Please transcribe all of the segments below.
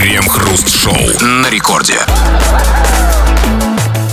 Крем-хруст-шоу на рекорде.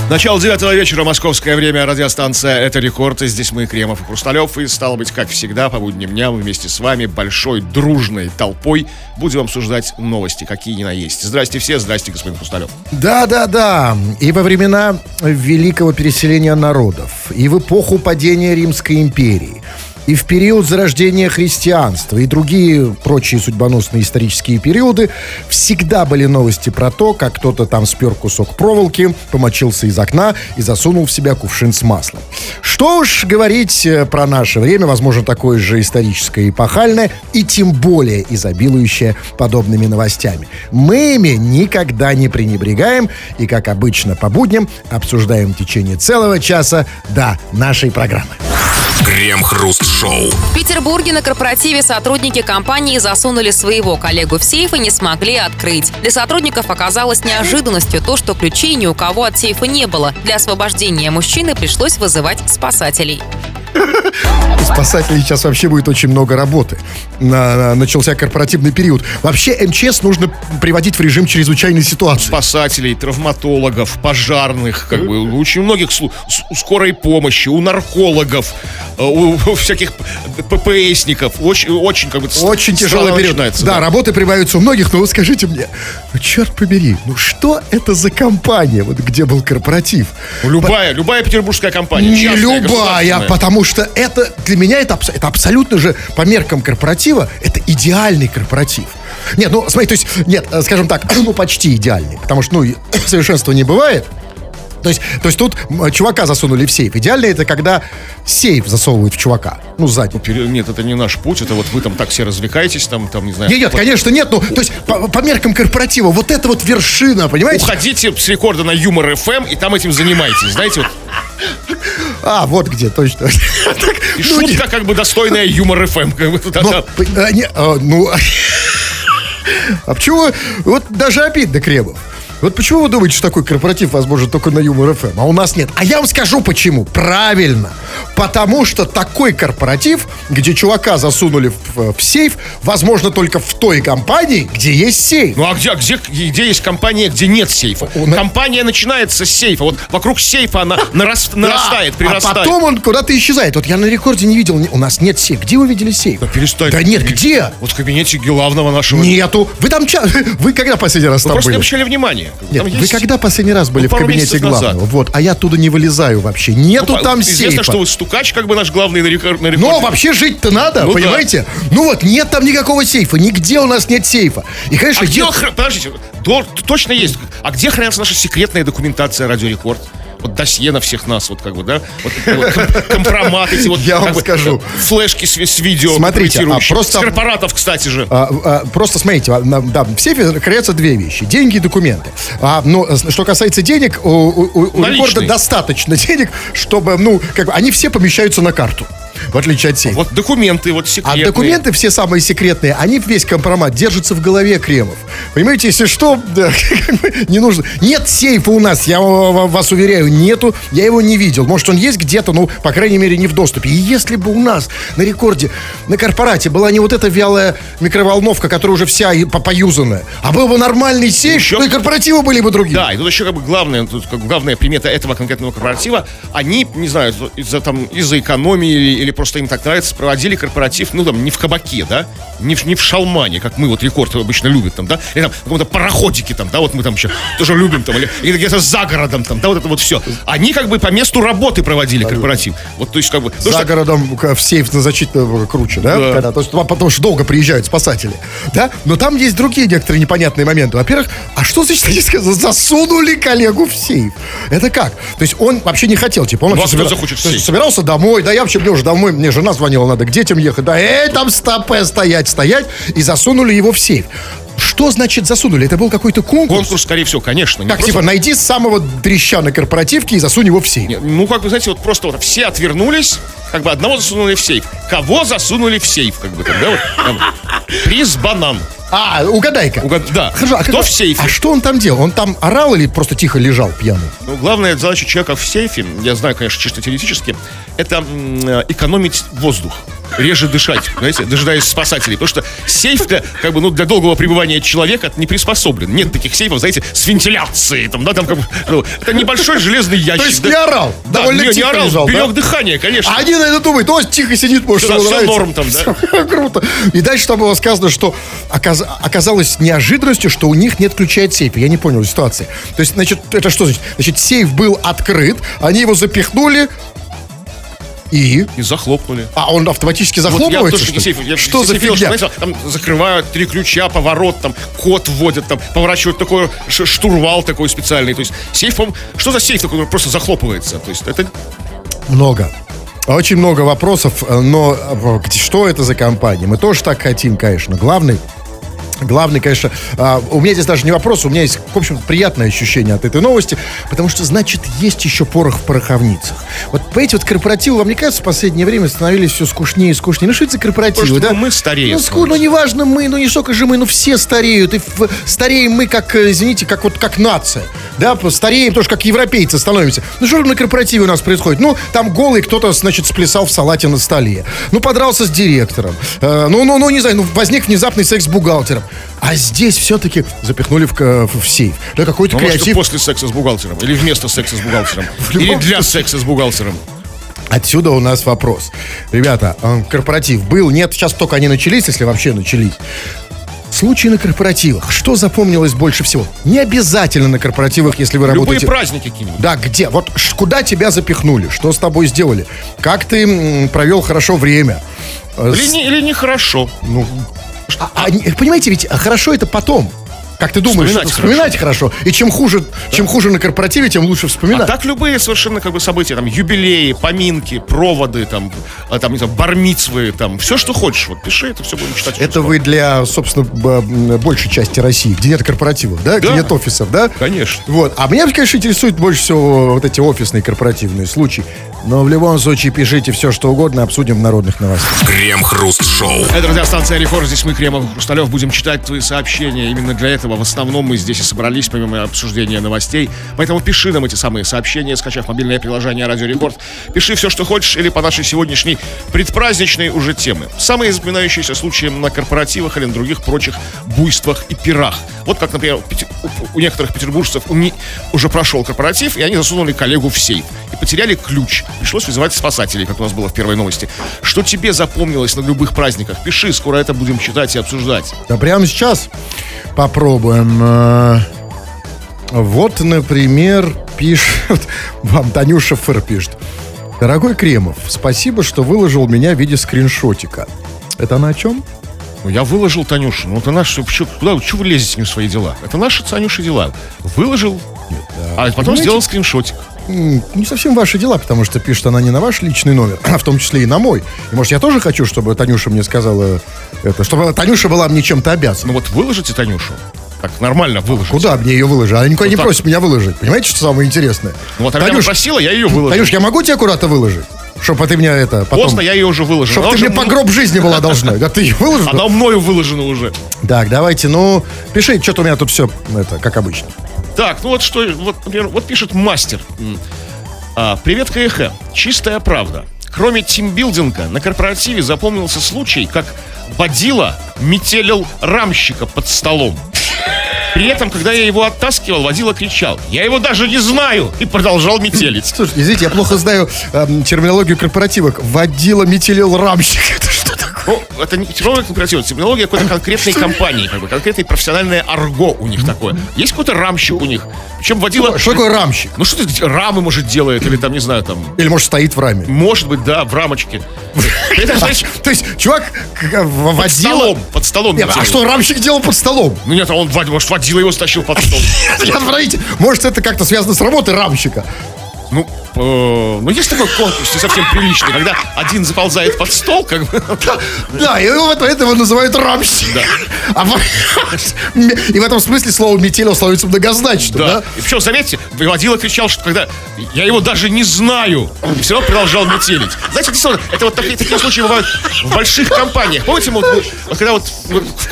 Начало девятого вечера, московское время, радиостанция «Это рекорд». И здесь мы, Кремов и Хрусталев. И, стало быть, как всегда, по будним дням вместе с вами, большой дружной толпой, будем обсуждать новости, какие ни на есть. Здрасте все, здрасте, господин Хрусталев. Да-да-да. И во времена великого переселения народов, и в эпоху падения Римской империи, и в период зарождения христианства, и другие прочие судьбоносные исторические периоды всегда были новости про то, как кто-то там спер кусок проволоки, помочился из окна и засунул в себя кувшин с маслом. Что уж говорить э, про наше время, возможно, такое же историческое и эпохальное, и тем более изобилующее подобными новостями. Мы ими никогда не пренебрегаем, и, как обычно, по будням обсуждаем в течение целого часа до нашей программы. Крем-хруст-шоу. В Петербурге на корпоративе сотрудники компании засунули своего коллегу в сейф и не смогли открыть. Для сотрудников оказалось неожиданностью то, что ключей ни у кого от сейфа не было. Для освобождения мужчины пришлось вызывать спасателей. У спасателей сейчас вообще будет очень много работы. На- на- начался корпоративный период. Вообще МЧС нужно приводить в режим чрезвычайной ситуации. Спасателей, травматологов, пожарных, как бы, у очень многих у скорой помощи, у наркологов, э, у, всяких ППСников. Очень, очень как бы, Очень странно период. начинается, да, работы прибавятся у многих, но вы скажите мне, ну черт побери, ну что это за компания, вот где был корпоратив? Любая, любая петербургская компания. Не любая, потому что это для меня это, это абсолютно же по меркам корпоратива это идеальный корпоратив. Нет, ну смотри, то есть нет, э, скажем так, ну почти идеальный, потому что ну совершенства не бывает. То есть, то есть тут чувака засунули в сейф. Идеально это когда сейф засовывают в чувака. Ну, сзади. Пере- Нет, это не наш путь, это вот вы там так все развлекаетесь, там, там не знаю. Нет, нет, вот конечно, нет. Ну, то есть, по, по меркам корпоратива, вот это вот вершина, понимаете? Уходите с рекорда на Юмор ФМ и там этим занимайтесь, знаете, вот. А, вот где, точно. Так, И ну, шутка как бы достойная Юмор ФМ. как бы, да, но, а, не, а, ну, а почему, вот даже обидно, Кремов. Вот почему вы думаете, что такой корпоратив возможен только на Юмор ФМ, а у нас нет? А я вам скажу почему. Правильно. Потому что такой корпоратив, где чувака засунули в, в сейф, возможно только в той компании, где есть сейф. Ну а где, где, где есть компания, где нет сейфа? У- Компания начинается с сейфа. Вот вокруг сейфа она нарас- нарастает, Да, прирастает. А потом он куда-то исчезает. Вот я на рекорде не видел, у нас нет сейфа. Где вы видели сейф? Да перестань. Да нет, где? Вот в кабинете главного нашего. Нету. Вы там Вы когда последний раз Вы там просто не были? обращали внимания. Нет, Там вы есть- когда последний раз были Ну, в кабинете месяцев назад. главного? Вот, а я оттуда не вылезаю вообще. Нету Ну, там Известно, сейфа. что вы стукач, как бы наш главный на рекорд. На Но рекорде. вообще жить-то надо, Ну да. понимаете? Ну вот, нет там никакого сейфа, нигде у нас нет сейфа. И, А конечно, где, дел- хра- подождите, до- точно есть. А где хранится наша секретная документация радиорекорд? Вот досье на всех нас, вот как бы, да? Вот, вот ком- компромат эти вот. Я вам бы, скажу. Флешки с, с видео. Смотрите, а просто- С корпоратов, кстати же. А, а, просто смотрите, а, да, в сейфе хранятся две вещи. Деньги и документы. А, но э, что касается денег, у, у- у- рекорда достаточно денег, чтобы, ну, как бы, они все помещаются на карту. В отличие от сейфа. Вот документы, вот А секретные. документы все самые секретные, они весь компромат держатся в голове Кремов. Понимаете, если что, да, не нужно. Нет сейфа у нас, я ва- вас уверяю, нету. Я его не видел. Может, он есть где-то, ну, по крайней мере, не в доступе. И если бы у нас на рекорде, на корпорате была не вот эта вялая микроволновка, которая уже вся поюзанная, а был бы нормальный сейф, Еще- то и корпоративы были бы другие. Да, и тут еще как бы главное, тут как бы главная примета этого конкретного корпоратива, они, не знаю, из-за там из-за экономии или, или просто им так нравится, проводили корпоратив, ну там не в кабаке, да, не в, не в шалмане, как мы вот рекорд обычно любят там, да, или там в каком-то пароходике там, да, вот мы там еще тоже любим там, или, или где-то за городом там, да, вот это вот все. Они как бы по месту работы проводили корпоратив. Вот, то есть как бы... За что- городом к- в сейф значительно круче, да? Да. Когда, то есть, потому что долго приезжают спасатели, да? Но там есть другие некоторые непонятные моменты. Во-первых, а что значит, они сказали, засунули коллегу в сейф? Это как? То есть он вообще не хотел, типа, он Ну, вообще а собира- захочет в сейф? собирался домой, да я вообще, мне уже домой, мне жена звонила, надо к детям ехать, да, эй, там стопе стоять, стоять, и засунули его в сейф. Что значит засунули? Это был какой-то конкурс? Конкурс, скорее всего, конечно. не Как, просто- типа, найди самого дрища на корпоративке и засунь его в сейф. Не, Ну, как вы знаете, вот просто вот все отвернулись, как бы одного засунули в сейф. Кого засунули в сейф, как бы тогда вот. там, приз банан. А, угадай-ка. Угад- Да. Хорошо, а Кто как- в сейфе? А что он там делал? Он там орал или просто тихо лежал пьяный? Ну, главная задача человека в сейфе, я знаю, конечно, чисто теоретически, это экономить воздух. Реже дышать, знаете, дожидаясь спасателей. Потому что сейф-то, как бы, ну, для долгого пребывания человека не приспособлен. Нет таких сейфов, знаете, с вентиляцией, там, да, там, как бы, ну, это небольшой железный ящик. То есть да. не орал, Да, довольно не, не тихо орал, лежал, берег да? дыхание, конечно. А один на это думает, о, тихо сидит, может, всё нравится. норм там, да. Всё Круто. И дальше там было сказано, что оказ- оказалось неожиданностью, что у них нет ключа от сейфа. Я не понял ситуации. То есть, значит, это что значит? Значит, сейф был открыт, они его запихнули, и... И захлопнули. А он автоматически Вот я захлопывается, что сейф. Я Что за фигня? знаете, там закрывают три ключа, поворот, там код вводят, там поворачивают такой штурвал такой специальный. То есть сейф, что за сейф такой, просто захлопывается? То есть это Много. Очень много вопросов, э, но э, что это за компания? Мы тоже так хотим, конечно. Главный Главный, конечно, а, у меня здесь даже не вопрос, у меня есть, в общем, приятное ощущение от этой новости, потому что, значит, есть еще порох в пороховницах. Вот эти вот корпоративы, вам не кажется, в последнее время становились все скучнее и скучнее? Ну что это корпоративы, Потому что да? мы стареем Ну, ску- ну, неважно мы, ну не столько же мы, ну все стареют. И стареем мы, как, э, извините, как вот как нация. Да, стареем тоже, как европейцы становимся. Ну что же на корпоративе у нас происходит? Ну, там голый кто-то, значит, сплясал в салате на столе. Ну, подрался с директором. Э, ну, ну, ну, не знаю, ну, возник внезапный секс с бухгалтером. А здесь все-таки запихнули в, ка- в сейф. Да, какой-то Ну, может, креатив. после секса с бухгалтером. Или вместо секса с бухгалтером. Или для секса с бухгалтером. Отсюда у нас вопрос. Ребята, э, корпоратив был, нет, сейчас только они начались, если вообще начались. Случаи на корпоративах. Что запомнилось больше всего? Не обязательно на корпоративах, если вы Любые работаете... праздники какие-нибудь. Да, где? Вот куда тебя запихнули? Что с тобой сделали? Как ты провел хорошо время? Э, Или, с- не, или нехорошо. ну, а- а не- понимаете, ведь а, хорошо это потом. Как ты думаешь, Вспоминать вспоминать хорошо. И чем хуже, чем хуже на корпоративе, тем лучше А вспоминать. так любые совершенно как бы события, там, юбилеи, поминки, проводы, там, а, там, не знаю, бармицвы, там, все, что хочешь, вот пиши, это все будем читать. Это вы для, собственно, большей части России, где нет корпоративов, да? Где Да. нет офисов, да? Конечно. Вот. А меня, конечно, интересует больше всего вот эти офисные корпоративные случаи. Но в любом случае пишите все, что угодно, обсудим в народных новостях. Крем-хруст-шоу. Это радиостанция Рекорд. Здесь мы, Кремов Хрусталев, будем читать твои сообщения. Именно для этого в основном мы здесь и собрались, помимо обсуждения новостей. Поэтому пиши нам эти самые сообщения, скачав мобильное приложение Радио Рекорд. Пиши все, что хочешь, или по нашей сегодняшней предпраздничной уже темы. Самые запоминающиеся случаи на корпоративах или на других прочих буйствах и пирах. Вот как, например, у некоторых петербуржцев у уже прошел корпоратив, и они засунули коллегу в сейф. И потеряли ключ. Пришлось вызывать спасателей, как у нас было в первой новости. Что тебе запомнилось на любых праздниках? Пиши, скоро это будем читать и обсуждать. Да прямо сейчас попробуем. Э, Вот, например, пишет... Вам Танюша Фыр пишет. Дорогой Кремов, спасибо, что выложил меня в виде скриншотика. Это она о чем? Ну, я выложил Танюшу. Ну, это наше... Чё, куда, чё вы лезете не в свои дела? Это наши Танюши дела. Выложил, а потом Понимаете? сделал скриншотик. Не совсем ваши дела, потому что пишет она не на ваш личный номер, а в том числе и на мой. И может я тоже хочу, чтобы Танюша мне сказала это, чтобы Танюша была мне чем-то обязана. Ну вот выложите Танюшу. Так, нормально выложите. Куда мне ее выложить? Она никуда не так. просит меня выложить. Понимаете, что самое интересное? Ну, вот она меня попросила, я ее выложил. Танюш, я могу тебя аккуратно выложить? Чтобы ты меня это потом... Поздно, я ее уже выложил. Чтобы Она ты мне по гроб жизни была должна. Да ты ее выложил? Она мною выложена уже. Так, давайте, ну, пиши, что-то у меня тут все, это, как обычно. Так, ну вот что, вот, например, вот пишет мастер. А, Привет, КХ. Чистая правда. Кроме тимбилдинга, на корпоративе запомнился случай, как водила метелил рамщика под столом. При этом, когда я его оттаскивал, водила кричал «Я его даже не знаю!» и продолжал метелить. Слушай, извините, я плохо знаю эм, терминологию корпоративок. Водила метелил рамщик. Ну, это не терминология корпоратива, это терминология какой-то конкретной компании, как бы, конкретное профессиональное арго у них такое. Есть какой-то рамщик у них. Причем водила... Что такое рамщик? Ну что ты рамы, может, делает, или там, не знаю, там... Или, может, стоит в раме? Может быть, да, в рамочке. То есть, чувак к- к- в- под водила... столом, под столом. А что рамщик делал под столом? Ну нет, а он, может, водила его стащил под стол. Подождите, может, это как-то связано с работой рамщика? Ну, ну есть такой конкурс не совсем приличный, когда один заползает под стол, как бы. Да, и вот этого называют рамщик. Да. А и в этом смысле слово метелил становится многозначным, Да. да? И причем, заметьте, водила кричал, что когда я его даже не знаю, и все равно продолжал метелить. Знаете, действительно, это вот такие, такие случаи бывают в больших компаниях. Помните, вот, вот, когда вот,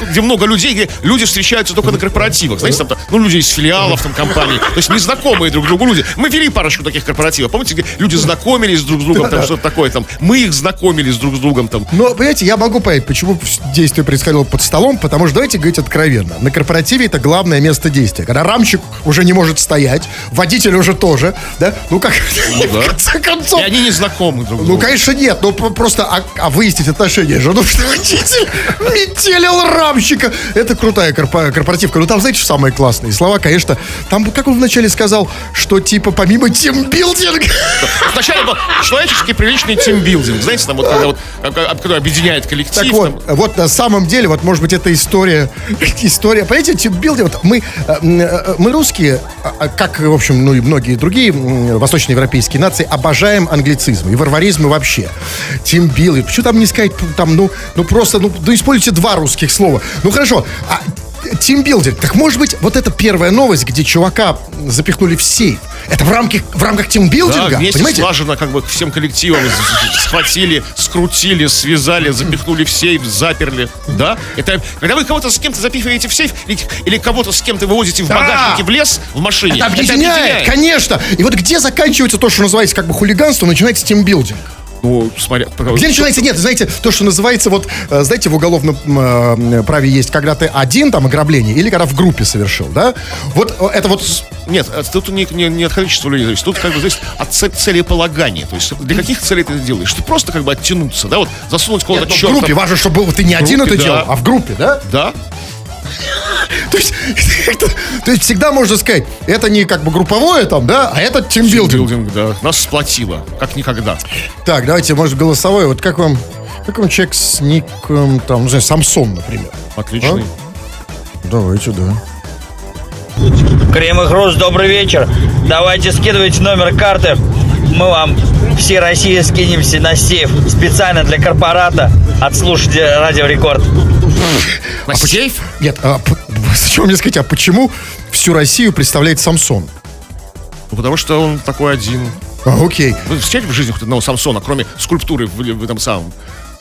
где много людей, где люди встречаются только на корпоративах. Знаете, там, ну, люди из филиалов там компаний, то есть незнакомые друг другу люди. Мы вели парочку таких корпоративов. Помните, где люди знакомились друг с другом, там что-то такое, там, мы их знакомились друг с другом, там. Но, понимаете, я могу понять, почему действие происходило под столом, потому что, давайте говорить откровенно, на корпоративе это главное место действия. Когда рамчик уже не может стоять, водитель уже тоже, да? Ну как, да. в конце концов. И они не знакомы друг с Ну, конечно, нет. Ну, просто а, а выяснить отношения же. Ну, что водитель метелил рамщика. Это крутая корпо- корпоративка. Ну, там, знаете, что самое классное? Слова, конечно, там, как он вначале сказал, что, типа, помимо тимбилдинга... Сначала был человеческий приличный тимбилдинг, знаете, там вот когда вот, который объединяет коллектив. Так вот, там. вот на самом деле, вот, может быть, это история, история, понимаете, тимбилдинг, вот мы, э, мы русские, а, а, как, в общем, ну и многие другие восточноевропейские нации, обожаем англицизм и варваризмы вообще. Тимбилдинг, почему там не сказать, там, ну, ну просто, ну, ну используйте два русских слова. Ну, хорошо, а тимбилдинг, так может быть, вот эта первая новость, где чувака запихнули в сейф, это в рамках, в рамках Да, тимбилдинга, вместе понимаете? слаженно как бы всем коллективом схватили, скрутили, связали, запихнули в сейф, заперли. Да? Это когда вы кого-то с кем-то запихиваете в сейф или, или кого-то с кем-то вывозите в Да. багажнике в лес в машине. Это объединяет, конечно. И вот где заканчивается то, что называется как бы хулиганство, начинается тимбилдинг. Ну, смотря... Где начинается, нет, знаете, то, что называется, вот, э, знаете, в уголовном э, праве есть, когда ты один, там, ограбление, или когда в группе совершил, да? Вот э, это вот... Нет, тут не, не, не от количества людей зависит, тут как бы зависит от целеполагания. То есть для каких целей ты это делаешь? Ты просто как бы оттянуться, да, вот засунуть кого-то ну, в черта. группе важно, чтобы ты не один группе, это да. делал, а в группе, да? Да? То есть, это- то есть всегда можно сказать, это не как бы групповое там, да, а это тимбилдинг. Билдинг, да. Нас сплотило, как никогда. Так, давайте, может, голосовое. Вот как вам, как вам человек с ником, там, не знаю, Самсон, например? Отличный. Давайте, да. Крем и Хруст, добрый вечер. Давайте скидывайте номер карты. Мы вам все России скинемся на сейф специально для корпората от слушателей Радио Рекорд. На сейф? Нет, а, зачем мне сказать, а почему всю Россию представляет Самсон? Ну, потому что он такой один. А, окей. Вы встречали в жизни хоть одного Самсона, кроме скульптуры в, в этом самом?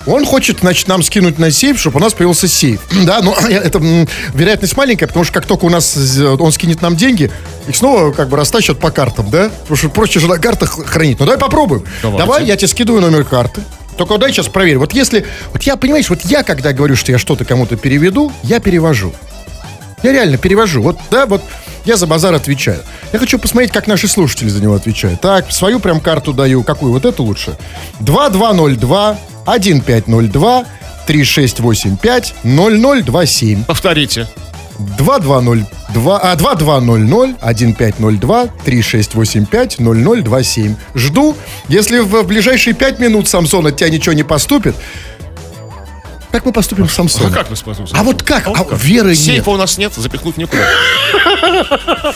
Он хочет, значит, нам скинуть на сейф, чтобы у нас появился сейф. Да, но это м, вероятность маленькая, потому что как только у нас э, он скинет нам деньги, их снова как бы растащат по картам, да? Потому что проще же на картах хранить. Ну давай попробуем. Давайте. Давай, я тебе скидываю номер карты. Только дай сейчас проверь. Вот если... Вот я, понимаешь, вот я, когда говорю, что я что-то кому-то переведу, я перевожу. Я реально перевожу. Вот, да, вот я за базар отвечаю. Я хочу посмотреть, как наши слушатели за него отвечают. Так, свою прям карту даю. Какую? Вот эту лучше. 2202 1502 3685 0027 Повторите. 2202 а, 2200 1502 3685 0027 Жду. Если в в ближайшие 5 минут, Самсон, от тебя ничего не поступит, как мы поступим с А Самсоном? как вы смотрите? А вот как? вот А веры нет. Сейфа у нас нет, запихнуть некуда.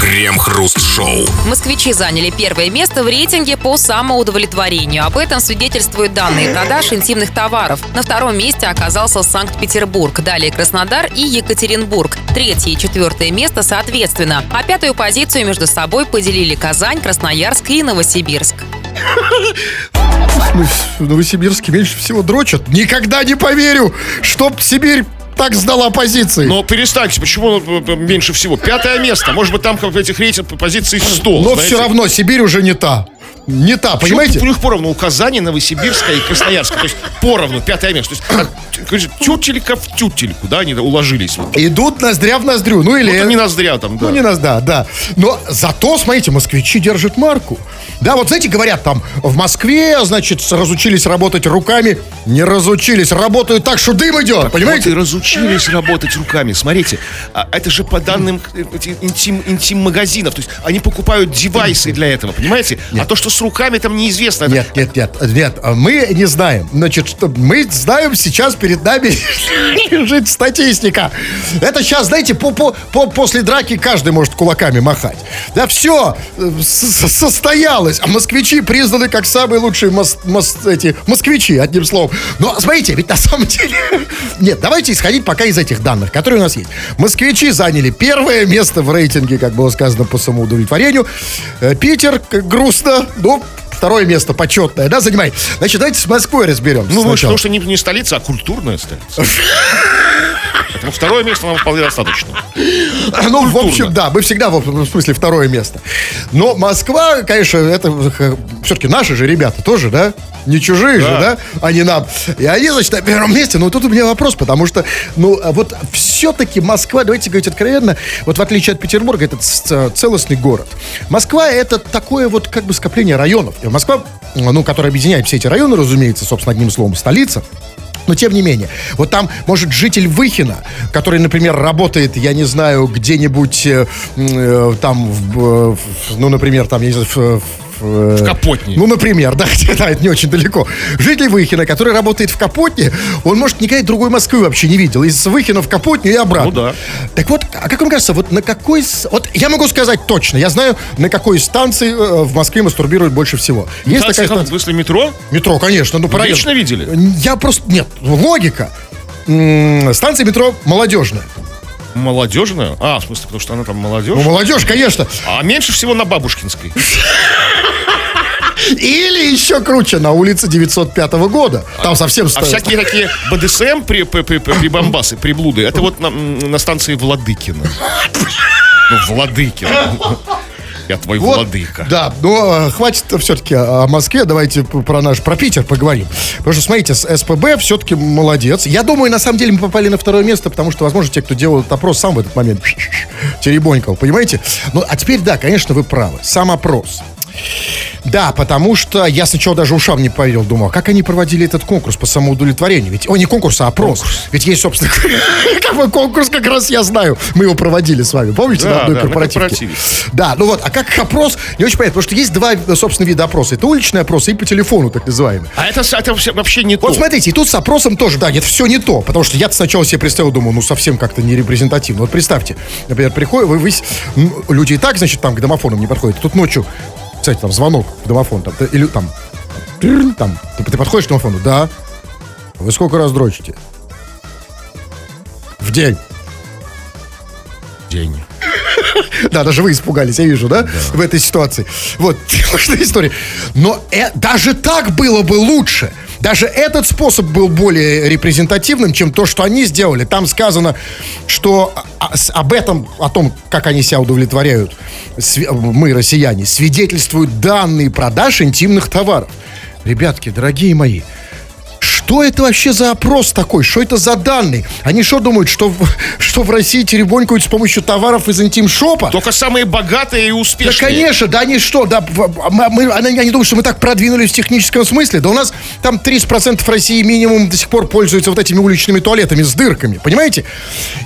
Крем-хруст-шоу. Москвичи заняли первое место в рейтинге по самоудовлетворению. Об этом свидетельствуют данные продаж интимных товаров. На втором месте оказался Санкт-Петербург, далее Краснодар и Екатеринбург. Третье и четвертое место соответственно. А пятую позицию между собой поделили Казань, Красноярск и Новосибирск. Ну, в Новосибирске меньше всего дрочат. Никогда не поверю, чтоб Сибирь так сдала позиции. Но перестаньте, почему э, меньше всего? Пятое место. Может быть, там как в этих рейтинг позиций 100. Но знаете? все равно Сибирь уже не та. Не та, Почему понимаете? У них поровну у Казани, Новосибирска и Красноярска. То есть поровну, пятое место. То есть говорит, тютелька в тютельку, да, они уложились. Вот. Идут ноздря в ноздрю. Ну или... Вот не ноздря там, да. Ну, не нас, да, да. Но зато, смотрите, москвичи держат марку. Да, вот знаете, говорят там, в Москве, значит, разучились работать руками. Не разучились, работают так, что дым идет, Вот и понимаете? разучились работать руками. Смотрите, а это же по данным э, эти интим, интим-магазинов. То есть они покупают девайсы для этого, понимаете? А то, что с руками там неизвестно. Нет, нет, нет, нет, а мы не знаем. Значит, что мы знаем, сейчас перед нами лежит статистика. Это сейчас, знаете, по, по, по- после драки каждый может кулаками махать. Да все, состоялось. А москвичи признаны как самые лучшие мос- мос- эти, москвичи, одним словом. Но смотрите, ведь на самом деле... Нет, давайте исходить пока из этих данных, которые у нас есть. Москвичи заняли первое место в рейтинге, как было сказано, по самоудовлетворению. Э, Питер, грустно, ну, второе место почетное, да, занимай. Значит, давайте с Москвой разберемся Ну, сначала. потому что не, не столица, а культурная столица. Поэтому второе место нам вполне достаточно. Ну, в общем, да, мы всегда, в смысле, второе место. Но Москва, конечно, это все-таки наши же ребята тоже, да? Не чужие же, да? Не нам. И они, значит, на первом месте. Но тут у меня вопрос, потому что, ну, а вот все-таки Москва, давайте говорить откровенно, вот в отличие от Петербурга, это целостный город. Москва это такое вот как бы скопление районов. И Москва, ну, которая объединяет все эти районы, разумеется, собственно, одним словом, столица. Но тем не менее, вот там может житель Выхина, который, например, работает, я не знаю, где-нибудь э, э, там, в, э, в- ну, например, там, я не знаю, в, в- В Капотне. Ну, например, да, да, это не очень далеко. Житель Выхина, который работает в Капотне, он, может, никакой другой Москвы вообще не видел. Из Выхина в Капотню и обратно. Ну да. Так вот, а как вам кажется, вот на какой... Вот я могу сказать точно, я знаю, на какой станции э, в Москве мастурбируют больше всего. Есть Станция, такая станция. в смысле метро? Метро, конечно. Ну, правильно. лично видели? Я просто... Нет, логика. Станция метро молодежная. Молодежная? А, в смысле, потому что она там молодежь? Ну, молодежь, конечно. А меньше всего на Бабушкинской. Или еще круче, на улице 905 года. Там совсем... А ста- всякие такие БДСМ при, при, при, при бомбасы, приблуды, это вот на, на станции Владыкина. Ну, Владыкина. Я твой Вот, владыка. Да, но э, хватит все-таки о Москве, давайте про наш, про Питер поговорим. Потому что, смотрите, с СПБ все-таки молодец. Я думаю, на самом деле мы попали на второе место, потому что, возможно, те, кто делал опрос, сам в этот момент теребонькал, понимаете? Ну, а теперь, да, конечно, вы правы. Сам опрос. Да, потому что я сначала даже ушам не поверил, думал, как они проводили этот конкурс по самоудовлетворению. Ведь, о, не конкурс, а опрос. Ведь есть, собственно, какой конкурс, как раз я знаю. Мы его проводили с вами, помните, Да, на одной да, на корпоративке? корпоративе. Да, ну вот, а как опрос, не очень понятно, потому что есть два, собственно, вида опроса. Это уличный опрос и по телефону, так называемый. А это, это вообще- не Вот то. смотрите, и тут с опросом тоже, да, это все не то, потому что я сначала себе представил, думаю, ну совсем как-то не репрезентативно. Вот представьте, например, приходят, вы, вы, люди и так, значит, там к домофонам не подходят. Тут ночью, кстати, там звонок в домофон, там, или там, там, ты, ты подходишь к домофону, да. Вы сколько раз дрочите? В день. День. Да, даже вы испугались, я вижу, да, в этой ситуации. Вот, история. Но э- даже так было бы лучше. Даже этот способ был более репрезентативным, чем то, что они сделали. Там сказано, что а- с- об этом, о том, как они себя удовлетворяют, мы, россияне, свидетельствуют данные продаж интимных товаров. Ребятки, дорогие мои, что это вообще за опрос такой? Что это за данные? Они что думают, что в, что в России теребонькают с помощью товаров из интим-шопа? Только самые богатые и Да, успешные. конечно, да они что, да, мы, мы- они, они думают, что мы так продвинулись в техническом смысле. Да у нас там 30% России минимум до сих пор пользуются вот этими уличными туалетами с дырками, понимаете?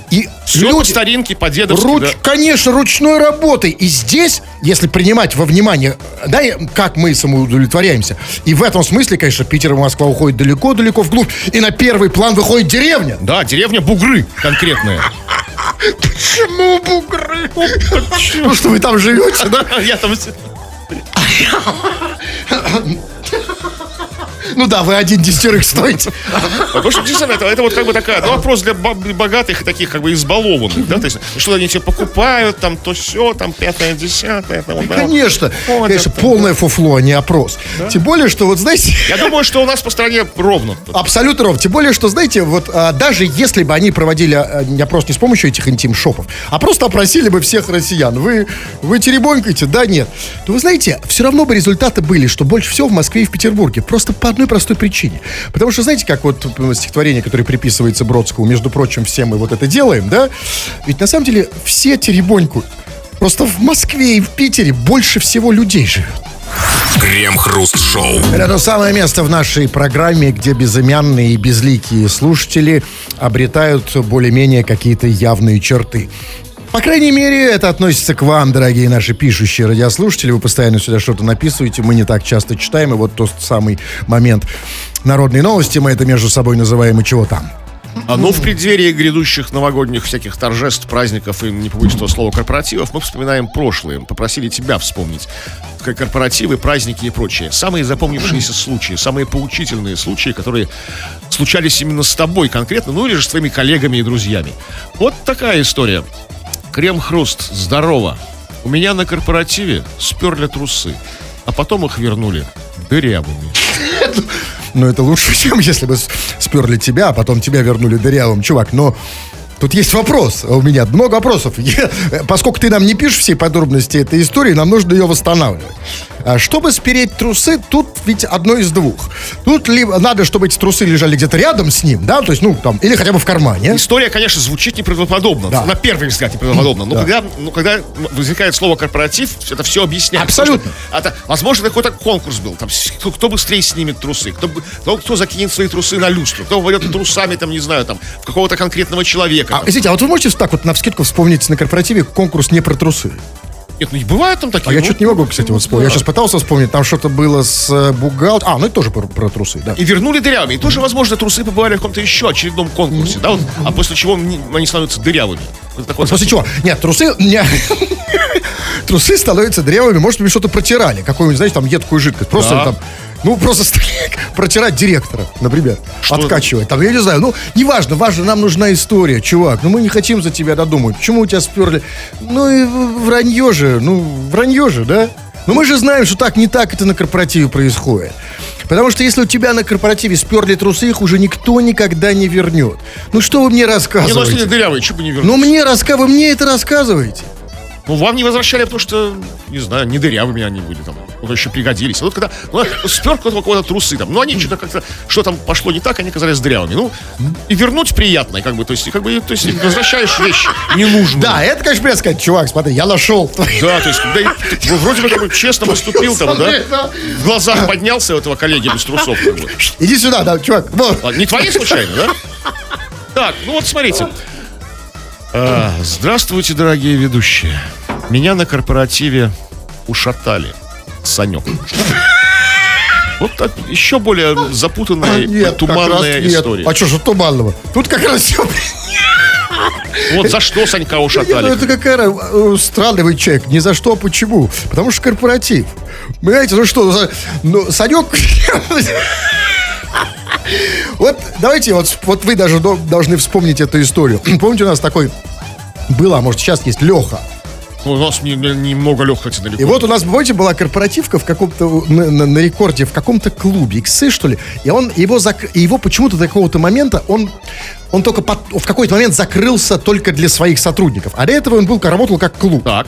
И Все по старинке, по дедовски, Руч- да. Конечно, ручной работой. И здесь, если принимать во внимание, да, как мы самоудовлетворяемся, и в этом смысле, конечно, Питер и Москва уходят далеко-далеко вглубь, и на первый план выходит деревня. Да, деревня Бугры конкретная. Почему бугры? Ну, что вы там живете, да? Я там... Ну да, вы один десятерых стоите. Потому что, действительно, это, это вот как бы такая, ну, вопрос для бо- богатых и таких как бы избалованных, да, то есть, что они тебе покупают, там, то все, там, пятое, десятое, там, да. Конечно, Вот конечно, это, полное фуфло, а не опрос. Тем более, что вот, знаете, Я думаю, что у нас по стране ровно. Абсолютно ровно. Тем более, что, знаете, вот а, даже если бы они проводили а, опрос не с помощью этих интим-шопов, а просто опросили бы всех россиян, вы, вы теребонькаете, да, нет, то вы знаете, все равно бы результаты были, что больше всего в Москве и в Петербурге. Просто по одной простой причине. Потому что, знаете, как вот стихотворение, которое приписывается Бродскому, между прочим, все мы вот это делаем, да, ведь на самом деле все теребонькают. Просто в Москве и в Питере больше всего людей живет. Крем-хруст-шоу. Это самое место в нашей программе, где безымянные и безликие слушатели обретают более-менее какие-то явные черты. По крайней мере, это относится к вам, дорогие наши пишущие радиослушатели. Вы постоянно сюда что-то написываете, мы не так часто читаем. И вот тот самый момент народной новости, мы это между собой называем и чего там. А, ну, в преддверии грядущих новогодних всяких торжеств, праздников и, не побоюсь этого слова, корпоративов, мы вспоминаем прошлое. Попросили тебя вспомнить как корпоративы, праздники и прочее. Самые запомнившиеся случаи, самые поучительные случаи, которые случались именно с тобой конкретно, ну или же с твоими коллегами и друзьями. Вот такая история. Крем-хруст, здорово. У меня на корпоративе сперли трусы, а потом их вернули. Дырявыми. Но это лучше, чем если бы сперли тебя, а потом тебя вернули дырявым, чувак. Но тут есть вопрос у меня, много вопросов. Я- поскольку ты нам не пишешь все подробности этой истории, нам нужно ее восстанавливать. А Чтобы спереть трусы, тут ведь одно из двух. Тут либо надо, чтобы эти трусы лежали где-то рядом с ним, да, то есть, ну, там, или хотя бы в кармане. История, конечно, звучит неправдоподобно. Да. На первый взгляд неправдоподобно. Но, Да. когда, ну, когда возникает слово корпоратив, это все объясняет. Абсолютно. Что это, возможно, какой-то конкурс был. Там, кто, кто быстрее снимет трусы, кто, кто, кто закинет свои трусы на люстру, кто войдет трусами, там, не знаю, там, в какого-то конкретного человека. А, извините, а вот вы можете так вот на вскидку вспомнить на корпоративе конкурс не про трусы? Нет, ну и бывают там такие. А я ну, что-то не могу, кстати, вот вспомнить. Я да. сейчас пытался вспомнить, там что-то было с бухгалтером. А, ну это тоже про, про трусы, да. И вернули дырявыми. И тоже, возможно, трусы побывали в каком-то еще очередном конкурсе, да, вот, а после чего они становятся дырявыми. Вот такой После чего? Нет, трусы... не- Трусы становятся древами, может быть, что-то протирали. Какую-нибудь, знаете, там едкую жидкость. Просто Да. там... Ну, просто протирать директора, например. Что откачивать. Там, я не знаю, ну, неважно, важно, нам нужна история, чувак. Ну, мы не хотим за тебя додумывать. Почему у тебя сперли? Ну, и вранье же, ну, вранье же, да? Но мы же знаем, что так не так это на корпоративе происходит. Потому что если у тебя на корпоративе сперли трусы, их уже никто никогда не вернет. Ну, что вы мне Не, ну, рассказываете? если дырявые, что бы не вернуть? Ну, мне раска... вы мне это рассказываете. Ну, вам не возвращали, потому что, не знаю, не дырявыми они были там. Вот еще пригодились. А вот когда ну, спер кого-то трусы там, ну, они что-то как-то, что там пошло не так, они оказались дырявыми. Ну, и вернуть приятно, как бы, то есть, как бы, то есть, возвращаешь вещь ненужную. Да, это, конечно, приятно сказать, чувак, смотри, я нашел. Да, то есть, когда и- ты вроде бы как бы честно поступил там, да? В глазах поднялся у этого коллеги без трусов, как бы. Иди сюда, да, чувак. Вот. А, Не твои случайно, да? Так, ну вот смотрите. А, здравствуйте, дорогие ведущие. Меня на корпоративе ушатали. Санек. Вот так еще более запутанная и Нет, как раз туманная нет. история. А что же туманного? Тут как раз все. Вот за что Санька Ну, ушатали? это какая э, странный вы человек. Ни за что, а почему? Потому что корпоратив. Понимаете, ну что, за- ну, Санек... Вот давайте, вот, вот вы даже до- должны вспомнить эту историю. Помните, у нас такой было, а может сейчас есть Леха. У нас не- не- немного легкости далеко. И вот у нас, помните, была корпоративка в каком-то, на, на- на рекорде, в каком-то клубе, иксы, что ли, и он, его, зак- и его почему-то до какого-то момента, он, он только под- в какой-то момент закрылся только для своих сотрудников. А до этого он был, работал как клуб. Так.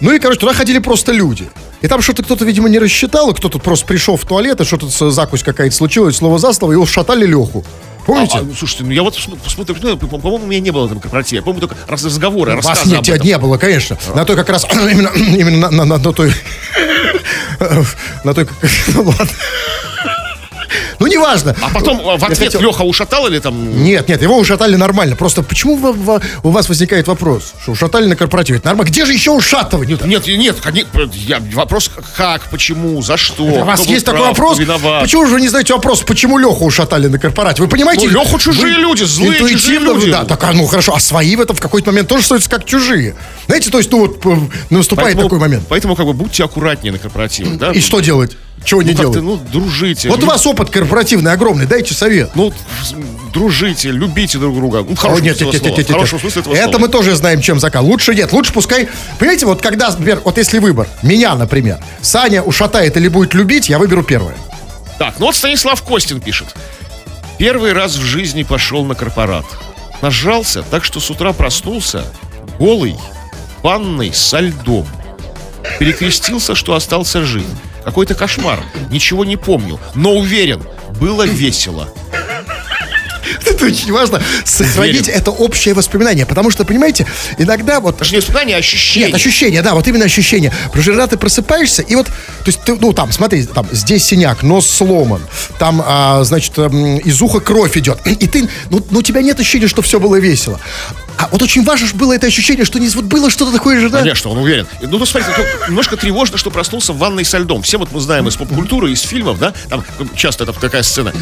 Ну и, короче, туда ходили просто люди. И там что-то кто-то, видимо, не рассчитал, и кто-то просто пришел в туалет, и что-то закусь какая-то случилась, слово за слово, и его шатали Леху. Помните? А, а, слушайте, ну я вот см- посмотрю, ну, по- по-моему, у меня не было там корпоратива. Я помню только раз разговоры, У вас рассказы нет, об тебя не было, конечно. На той как раз, именно, именно на, на- на- на той... На той... Ну, ладно. Ну, неважно. А потом а, в ответ хотел- Леха ушатал или там... Нет, нет, его ушатали нормально. Просто почему у вас возникает вопрос, что ушатали на корпоративе? Это нормально. Где же еще ушатывать? Нет, нет, коне- я, вопрос как, почему, за что. У вас есть такой вопрос? Почему же вы не знаете вопрос, почему Леху ушатали на корпоративе? Вы понимаете? Ну, Леху чужие люди, злые чужие люди. Да, так, а, ну хорошо, а свои в этом в какой-то момент тоже становятся как чужие. Знаете, то есть, ну вот п- наступает Поэтому- такой момент. Поэтому как бы будьте аккуратнее на корпоративах, да? И что делать? Чего не ну, как-то, делать? ну, дружите. Вот у вас опыт корпоративный огромный, дайте совет. Ну, дружите, любите друг друга. Ну, в О, нет, нет, этого нет, нет, нет. этого Это слова. мы тоже знаем, чем закал. Лучше нет, лучше пускай... Понимаете, вот когда, например, вот если выбор, меня, например, Саня ушатает или будет любить, я выберу первое. Так, ну вот Станислав Костин пишет. Первый раз в жизни пошел на корпорат. Нажался, так что с утра проснулся голый, в ванной со льдом. Перекрестился, что остался жив. Какой-то кошмар. Ничего не помню, но уверен, было весело. Это очень важно, сохранить Верим. это общее воспоминание. Потому что, понимаете, иногда вот... Даже не воспоминание, а ощущение. Нет, ощущение, да, вот именно ощущение. Потому что ты просыпаешься, и вот, то есть, ты, ну, там, смотри, там, здесь синяк, нос сломан, там, а, значит, м, из уха кровь идет, и ты, ну, ну, у тебя нет ощущения, что все было весело. А вот очень важно было это ощущение, что не, вот было что-то такое же, да? Конечно, он уверен. Ну, ну смотрите, немножко тревожно, что проснулся в ванной со льдом. Все вот мы знаем из поп-культуры, из фильмов, да, там часто это такая сцена.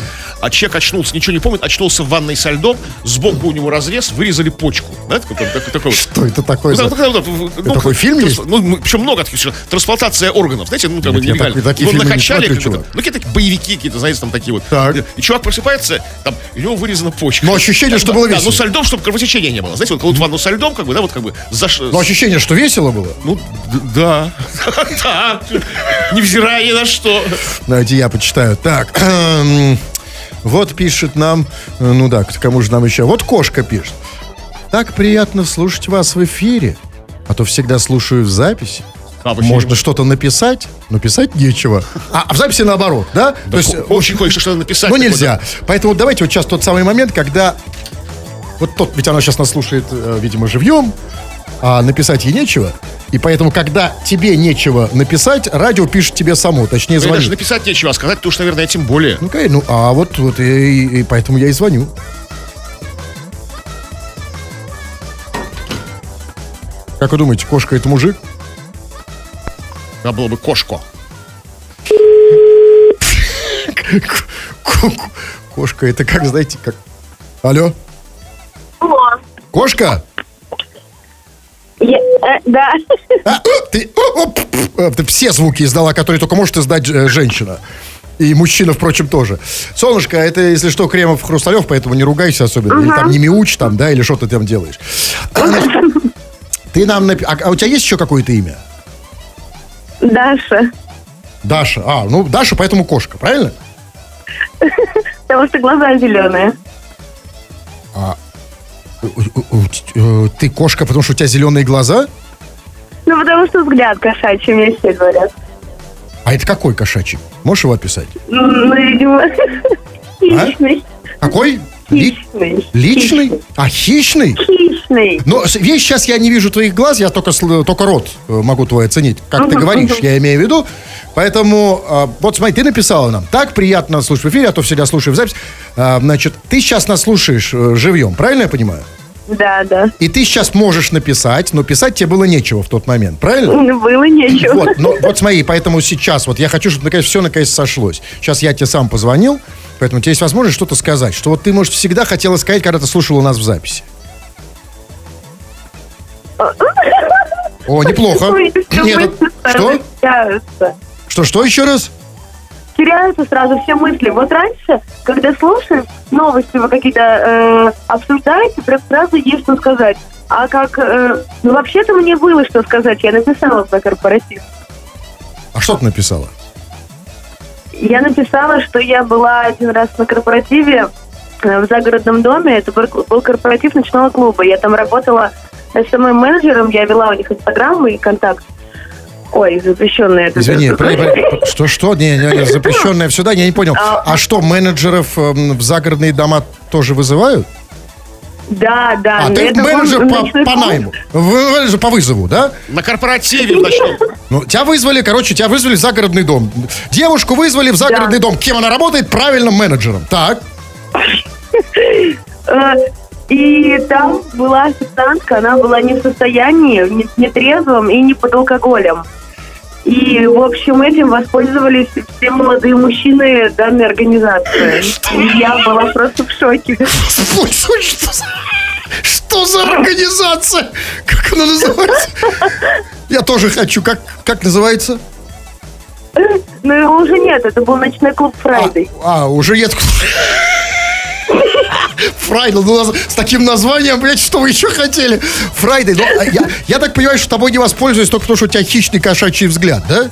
А человек очнулся, ничего не помнит, очнулся в ванной со льдом, сбоку у него разрез, вырезали почку. Да, такой, такой, такой. Что это такое? Ну, за- да, такая вот, ну, такой фильм трансп- есть? Ну, ну, причем много таких, что трансплантация органов. Знаете, ну, там Нет, я так- такие Его фильмы не накачали, смотрю, это, ну какие-то боевики какие-то, знаете, там такие вот. Так. И чувак просыпается, там, у него вырезана почка. Но ощущение, что было Да, весело. ну со льдом, чтобы кровотечения не было. Знаете, вот кладут ванну со льдом, как бы, да, вот как бы заш... Но ощущение, что весело было. Ну, да. Да. Невзирая ни на что. Давайте я почитаю. Так, вот пишет нам, э, ну да, кому же нам еще? Вот кошка пишет. Так приятно слушать вас в эфире, а то всегда слушаю в записи. А, Можно что-то написать, но писать нечего. А, а в записи наоборот, да? То есть, Ко- Очень хочется что-то написать. ну нельзя. Поэтому давайте вот сейчас тот самый момент, когда вот тот, ведь она сейчас нас слушает, э, видимо, живьем, а написать ей нечего. И поэтому, когда тебе нечего написать, радио пишет тебе само, точнее да. Мне даже звонит. написать нечего, а сказать, то уж, наверное, тем более. Ну, конечно, ну, а вот, вот и, и поэтому я и звоню. Как вы думаете, кошка это мужик? Надо было бы кошку. Ко- ко- Кошка это как, знаете, как... Алло? Кошка? Я- э, да. А, э, ты, о, о, п- п- э, ты все звуки издала, которые только может издать э, женщина. И мужчина, впрочем, тоже. Солнышко, это, если что, Кремов Хрусталев, поэтому не ругайся особенно. Или там не мяуч там, да, или что ты там делаешь. Ты нам... напи- А, а у тебя есть еще какое-то имя? Даша. Даша. А, ну, Даша, поэтому кошка, правильно? Потому что глаза зеленые. Э, Ты кошка, потому что у тебя зеленые глаза? Ну, потому что взгляд кошачий, мне все говорят. А это какой кошачий? Можешь его описать? Ну, видимо, А? хищный. Какой? Хищный. Личный? А, хищный? Хищный. Но с- видишь, сейчас я не вижу твоих глаз, я только, только рот э, могу твой оценить. Как ты Мгм, говоришь, мгм. я имею в виду. Поэтому, э, вот смотри, ты написала нам. Так приятно слушать в эфире, а то всегда слушаю в запись. А, значит, ты сейчас нас слушаешь э, живьем, правильно я понимаю? Да, да. И ты сейчас можешь написать, но писать тебе было нечего в тот момент, правильно? Ну, Было нечего. Вот, но, вот смотри, поэтому сейчас, вот я хочу, чтобы наконец все наконец сошлось. Сейчас я тебе сам позвонил, поэтому у тебя есть возможность что-то сказать. Что вот ты, может, всегда хотела сказать, когда ты слушала нас в записи. О, неплохо. Нет, что? Что, что еще раз? Теряются сразу все мысли. Вот раньше, когда слушаешь новости, вы какие-то э, обсуждаете, прям сразу есть что сказать. А как... э, ну, вообще-то мне было что сказать. Я написала про корпоратив. А что ты написала? Я написала, что я была один раз на корпоративе э, в загородном доме. Это был корпоратив ночного клуба. Я там работала СММ-менеджером, я вела у них инстаграм и контакт. Ой, запрещенные это. Извини, про- про- что, что? Не, не, не, запрещенное все, да, я не понял. А- А что, менеджеров эм, в загородные дома тоже вызывают? Да, да. А, ты менеджер по, по найму. Вы- Менеджер по вызову, да? На корпоративе в ночном. Ну, тебя вызвали, короче, тебя вызвали в загородный дом. Девушку вызвали в загородный дом. Кем она работает? Правильным менеджером. Так. Э, И там была официантка, она была не в состоянии, не, не трезвым и не под алкоголем. И, в общем, этим воспользовались все молодые мужчины данной организации. И я была просто в шоке. Что за... Организация? Как она называется? Я тоже хочу. Как, как называется? Но его уже нет, это был ночной клуб Friday. А, уже нет. Friday, ну, с таким названием, блядь, что вы еще хотели? Friday, ну, а я, я так понимаю, что тобой не воспользуюсь только потому, что у тебя хищный кошачий взгляд, да?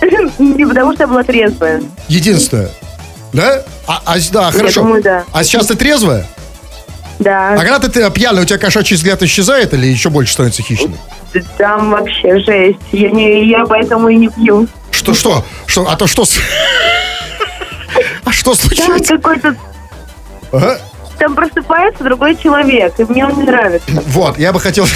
Не потому что я была трезвая. Единственное. Да? А, а, да, хорошо. думаю, да. А сейчас ты трезвая? А Да, когда ты, ты пьяный, у тебя кошачий взгляд исчезает или еще больше становится хищным? там вообще жесть. Я, не, я поэтому и не пью. Что, что? Что? А то что? А что Там случается? какой-то... Ага. Там просыпается другой человек, и мне он не нравится. Вот, я бы хотел...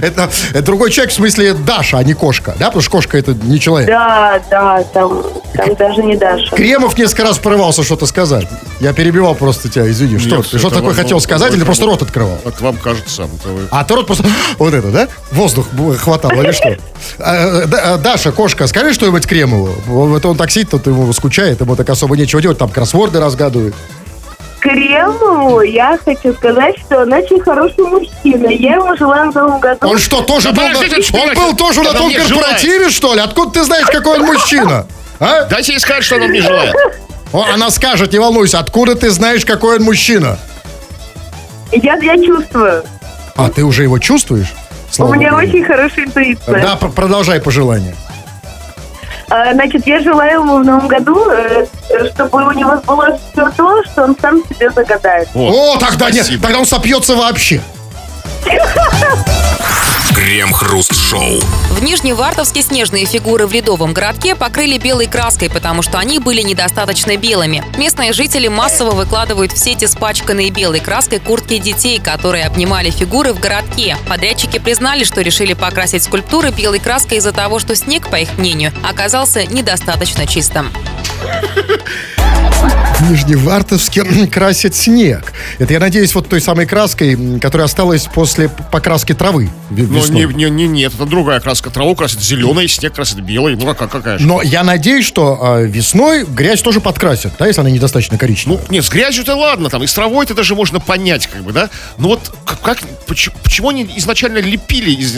Это, это другой человек, в смысле Даша, а не кошка, да? Потому что кошка это не человек. Да, да, там, там даже не Даша. Кремов несколько раз порывался что-то сказать. Я перебивал просто тебя, извини. Что, ты что это такое хотел сказать это или просто рот открывал? Вот вам кажется, это вы- А ты рот просто... Вот это, да? Воздух хватало или что? А, а, Даша, кошка, скажи что-нибудь Кремову. Вот он так сидит, тут ему скучает, ему так особо нечего делать, там кроссворды разгадывает. Кремову я хочу сказать, что он очень хороший мужчина. Я ему желаю в новом году. Он что, тоже Да был, на- подождите, он был тоже на том корпоративе, что ли? Откуда ты знаешь, какой он мужчина? А? Дайте ей сказать, что она мне желает. О, она скажет, не волнуйся, откуда ты знаешь, какой он мужчина? Я, я чувствую. А, ты уже его чувствуешь? Слава У меня Богу. очень хорошая интуиция. Да, пр- продолжай пожелание. А, Значит, я желаю ему в новом году, э, чтобы у него сбылось все то, что он сам себе загадает. О, тогда нет, спасибо. тогда он сопьется вообще. Крем-хруст-шоу. В Нижневартовске снежные фигуры в ледовом городке покрыли белой краской, потому что они были недостаточно белыми. Местные жители массово выкладывают в сеть испачканные белой краской куртки детей, которые обнимали фигуры в городке. Подрядчики признали, что решили покрасить скульптуры белой краской из-за того, что снег, по их мнению, оказался недостаточно чистым. В Нижневартовске красят снег. Это, я надеюсь, вот той самой краской, которая осталась после п- покраски травы весной. не, не, не, нет, это другая краска. Траву красит зеленый, снег красит белый. Ну, как, какая же? Но я надеюсь, что э, весной грязь тоже подкрасят, да, если она недостаточно коричневая. Ну, нет, с грязью-то ладно, там, и с травой это даже можно понять, как бы, да? Но вот как, как- почему, почему они изначально лепили из,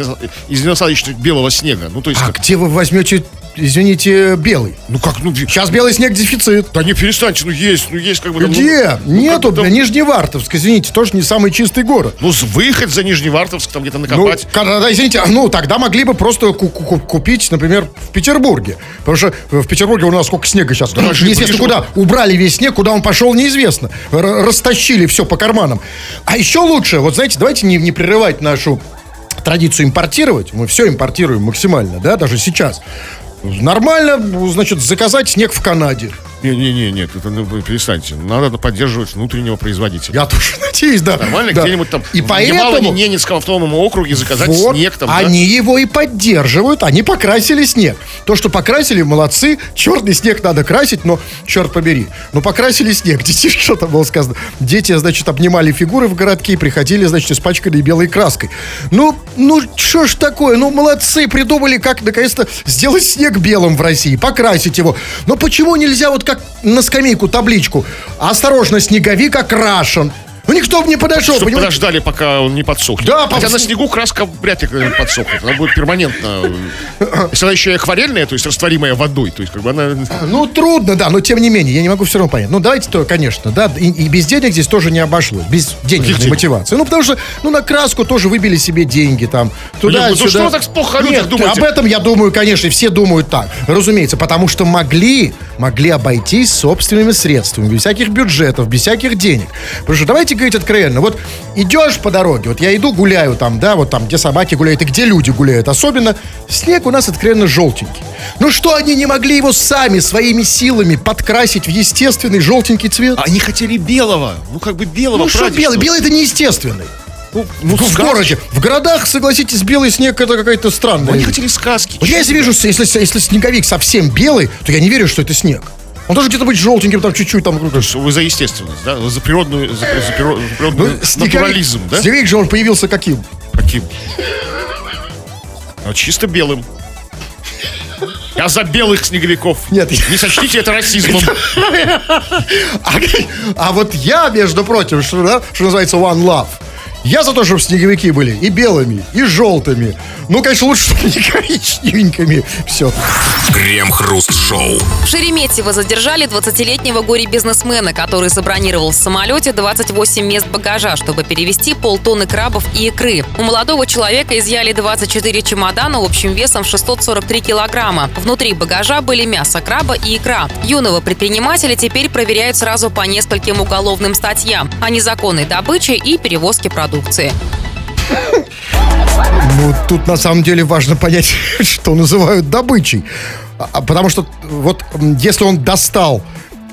из недостаточно белого снега? Ну, то есть, а как- где вы возьмете, извините, белый? ну как, ну, Сейчас белый снег дефицит. да не перестаньте, ну есть, ну есть как бы... там, ну, Где? ну, Нету, там- Нижневартовск, извините, тоже не самый чистый город. Ну, выехать за Нижневартовск, там где-то Ну, накопать. когда, извините, ну, тогда могли бы просто ку- ку- ку- купить, например, в Петербурге. Потому что в Петербурге у нас сколько снега сейчас. Даже неизвестно куда. Убрали весь снег, куда он пошел, неизвестно. Р- растащили все по карманам. А еще лучше, вот знаете, давайте не, не прерывать нашу традицию импортировать. Мы все импортируем максимально, да, даже сейчас. Нормально, значит, заказать снег в Канаде. Не-не-не, нет, это ну, вы перестаньте. Надо поддерживать внутреннего производителя. Я тоже надеюсь, да. Нормально Да. где-нибудь там И в поэтому... Ненецком автономном округе заказать Вот, снег там, да? они его и поддерживают, они покрасили снег. То, что покрасили, молодцы. Черный снег надо красить, но, черт побери, ну покрасили снег. Дети, что там было сказано? Дети, значит, обнимали фигуры в городке и приходили, значит, испачканные белой краской. Ну, ну, что ж такое? Ну, молодцы, придумали, как, наконец-то, сделать снег белым в России, покрасить его. Но почему нельзя вот как на скамейку табличку? Осторожно, снеговик окрашен. Ну, никто бы не подошел, Чтобы понимаете? подождали, пока он не подсохнет. Да, Хотя пов- на снегу краска вряд ли подсохнет. Она будет перманентно. Если она еще и акварельная, то есть растворимая водой, то есть как бы она... Ну, трудно, да, но тем не менее, я не могу все равно понять. Ну, давайте то, конечно, да, и, и без денег здесь тоже не обошлось, без денежной денег? мотивации. Ну, потому что, ну, на краску тоже выбили себе деньги там, туда, Ну, ну, сюда. что вы так плохо о людях думаете? об этом я думаю, конечно, и все думают так, разумеется, потому что могли, могли обойтись собственными средствами, без всяких бюджетов, без всяких денег. Потому что давайте говорить откровенно, вот идешь по дороге, вот я иду гуляю там, да, вот там, где собаки гуляют и где люди гуляют, особенно снег у нас откровенно желтенький. Ну что они не могли его сами своими силами подкрасить в естественный желтенький цвет? Они хотели белого. Ну, как бы белого. ну что белый? Белый это неестественный. Ну, ну, в, сказки. городе. В городах, согласитесь, белый снег это какая-то странная. Они хотели сказки. Вот я если вижу, если, если снеговик совсем белый, то я не верю, что это снег. Он должен где-то быть желтеньким, там чуть-чуть там. Вы за естественность, да? За природную, за, за приро- за природную Ну, натурализм, да? Снеговик же он появился каким? Каким? А чисто белым. Я за белых снеговиков. Нет, Не сочтите это расизмом. А, а вот я, между прочим, что, да, что называется One Love. Я за то, чтобы снеговики были и белыми, и желтыми. Ну, конечно, лучше, чтобы не коричневенькими. Все. Крем-хруст-шоу. В Шереметьево задержали 20-летнего горе-бизнесмена, который забронировал в самолете 28 мест багажа, чтобы перевезти полтонны крабов и икры. У молодого человека изъяли 24 чемодана общим весом в 643 килограмма. Внутри багажа были мясо краба и икра. Юного предпринимателя теперь проверяют сразу по нескольким уголовным статьям о незаконной добыче и перевозке продукции. Ну, тут на самом деле важно понять, что называют добычей. А- а потому что вот если он достал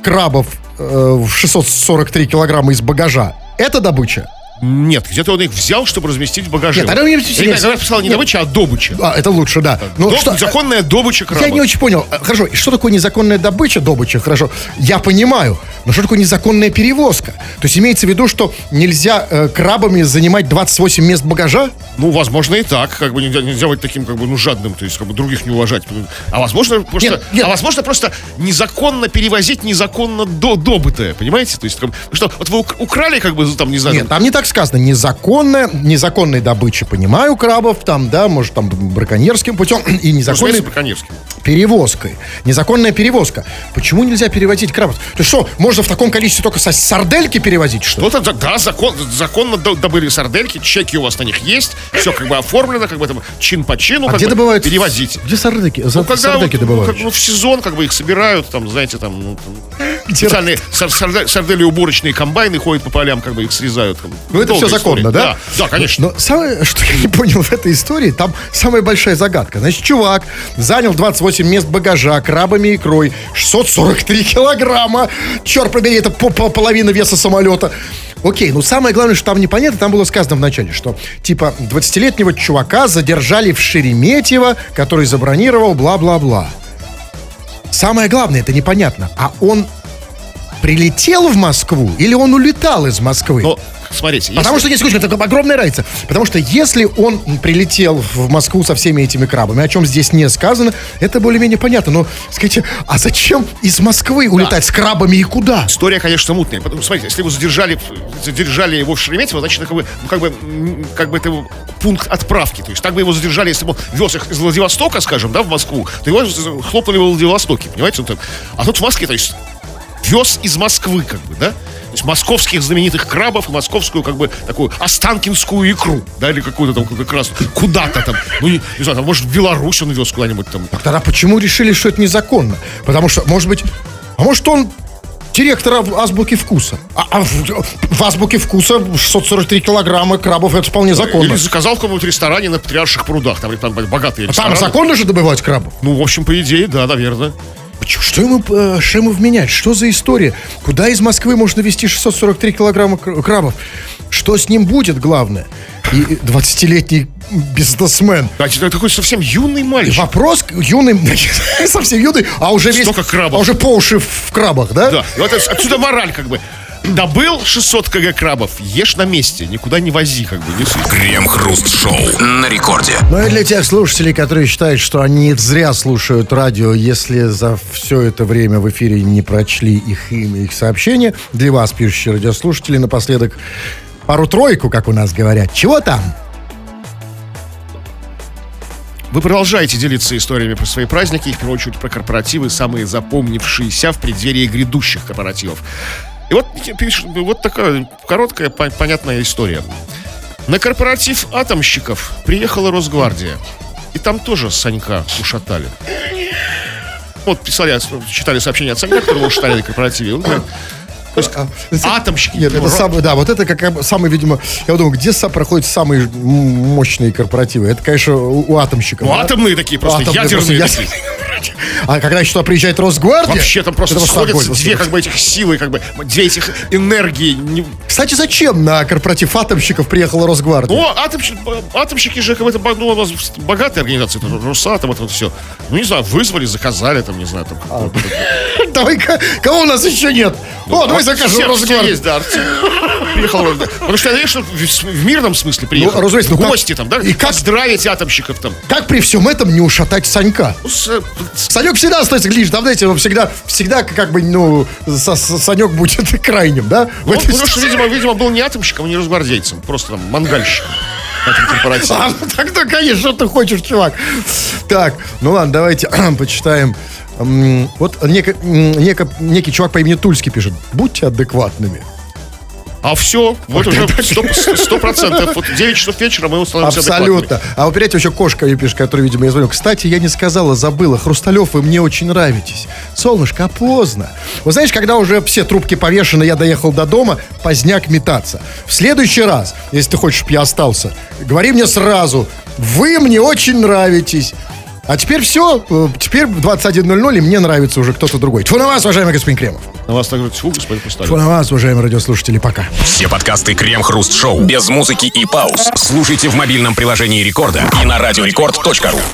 крабов э, в 643 килограмма из багажа, это добыча? Нет, где-то он их взял, чтобы разместить в багаже. Нет, тогда мне интересно. я написал не Нет. добыча, а добыча. А, это лучше, да. Ну, Доб- что- Законная добыча краба. Я не очень понял. А, Хорошо, что такое незаконная добыча, добыча, хорошо, я понимаю. Но что такое незаконная перевозка? То есть имеется в виду, что нельзя э, крабами занимать 28 мест багажа? Ну, возможно, и так. Как бы нельзя, нельзя быть таким, как бы, ну, жадным, то есть, как бы, других не уважать. А возможно, просто, Нет, нет. А возможно, просто незаконно перевозить незаконно до, добытое, понимаете? То есть, как что, вот вы ук- украли, как бы, там, не знаю, Нет, там не так сказано. Незаконная, незаконной добычи, понимаю, крабов, там, да, может, там, браконьерским путем, и незаконной разумеется, Браконьерский. перевозкой. Незаконная перевозка. Почему нельзя перевозить крабов? То есть что, можно в таком количестве только со сардельки перевозить, что ли? Вот это, да, закон, законно до- добыли сардельки, чеки у вас на них есть, все как бы оформлено, как бы там чин по чину, А где бы, добывают? перевозить. Где сардельки? За- Ну, когда сардельки вот, ну, добывают? как, ну, в сезон, как бы их собирают, там, знаете, там, ну, там, Где- специальные сар- сарде- сардели уборочные комбайны ходят по полям, как бы их срезают. бы. Ну, это все законно, история. да? Да, конечно. Но самое, что я не понял в этой истории, там самая большая загадка. Значит, чувак занял 28 мест багажа крабами и икрой, 643 килограмма. Черт побери, это по- по- половина веса самолета. Окей, ну самое главное, что там непонятно, там было сказано вначале, что типа 20-летнего чувака задержали в Шереметьево, который забронировал бла-бла-бла. Самое главное, это непонятно. А он прилетел в Москву или он улетал из Москвы? Но, смотрите, если- Потому что, не секундочку, это огромная разница. Потому что если он прилетел в Москву со всеми этими крабами, о чем здесь не сказано, это более-менее понятно. Но скажите, а зачем из Москвы улетать с крабами и куда? История, конечно, мутная. Потому смотрите, если вы задержали, задержали его в Шереметьево, значит, как бы, как бы, как бы это его пункт отправки. То есть так бы его задержали, если бы он вез их из Владивостока, скажем, да, в Москву, то его хлопнули во Владивостоке, понимаете? А тут в Москве, то есть вез из Москвы, как бы, да? То есть московских знаменитых крабов московскую, как бы, такую останкинскую икру, да, или какую-то там как раз куда-то там, ну, не, не знаю, там, может, в Беларусь он вез куда-нибудь там. Тогда почему решили, что это незаконно? Потому что, может быть, а может он директор ав- азбуки вкуса? А, а в, в азбуке вкуса 643 килограмма крабов, это вполне законно. Или заказал в каком-нибудь ресторане на Патриарших прудах, там, там богатые А Там рестораны. законно же добывать крабов? Ну, в общем, по идее, да, наверное. Что ему, э, что ему вменять? Что за история? Куда из Москвы можно везти 643 килограмма кр- крабов? Что с ним будет, главное? И 20-летний бизнесмен. Это такой совсем юный И мальчик. вопрос к юным, совсем юный, а уже весь... Столько крабов. А уже по уши в крабах, да? Да. И вот отсюда мораль, как бы. Добыл 600 кг крабов, ешь на месте, никуда не вози, как бы. Не суй. Крем-хруст-шоу на рекорде. Ну и для тех слушателей, которые считают, что они зря слушают радио, если за все это время в эфире не прочли их имя, их сообщение, для вас, пишущие радиослушатели, напоследок пару-тройку, как у нас говорят. Чего там? Вы продолжаете делиться историями про свои праздники, и в первую очередь про корпоративы, самые запомнившиеся в преддверии грядущих корпоративов. И вот вот такая короткая, по- понятная история. На корпоратив атомщиков приехала Росгвардия. И там тоже Санька ушатали. Вот писали, читали сообщение от Санька, которого ушатали на корпоративе. То есть атомщики. Нет, это самый, да, вот это как самый, видимо, я думаю, где проходят самые мощные корпоративы? Это, конечно, у, у атомщиков. Ну, да? атомные такие, просто Атомные, ядерные просто такие. А когда туда приезжает Росгвардия? Вообще там просто сходятся две как бы этих силы, как бы две этих энергии. Не- Кстати, зачем на корпоратив атомщиков приехала Росгвардия? Ну, атомщики, атомщики же как бы это ну, у нас богатая организация, это Росатом, это вот все. Ну, не знаю, вызвали, заказали, там, не знаю, там. А. Давай-ка, кого у нас еще нет? О, давай закажем Росгвардию. есть, да. Приехал. Потому что я, конечно, в, мирном смысле приехал. Ну, разумеется, ну гости там, да? и как- Поздравить атомщиков там. Как при всем этом не ушатать Санька? Ну, с- Санек всегда остается ближе, там, знаете, он всегда, всегда как бы, ну, Санек будет крайним, да? Ну, этой потому что, видимо, видимо, был не атомщиком, не разгвардейцем, просто там мангальщиком этом корпоративе. А, ну тогда, конечно, что ты хочешь, чувак. Так, ну ладно, давайте почитаем. Вот неко- неко- некий чувак по имени Тульский пишет. Будьте адекватными. А все, вот уже сто процентов. Вот 9 часов вечера мы становимся Абсолютно. А вот опять еще кошка пишет, который, видимо, я звоню. Кстати, я не сказала, забыла. Хрусталев, вы мне очень нравитесь. Солнышко, а поздно. Вы знаешь, когда уже все трубки повешены, я доехал до дома, поздняк метаться. В следующий раз, если ты хочешь, чтобы я остался, говори мне сразу. Вы мне очень нравитесь. А теперь все. Теперь в 21.00 и мне нравится уже кто-то другой. Тьфу на вас, уважаемый господин Кремов. На вас также тьфу, господин Тьфу Хрусталев. на вас, уважаемые радиослушатели. Пока. Все подкасты Крем-Хруст Шоу без музыки и пауз слушайте в мобильном приложении Рекорда и на радиорекорд.ру.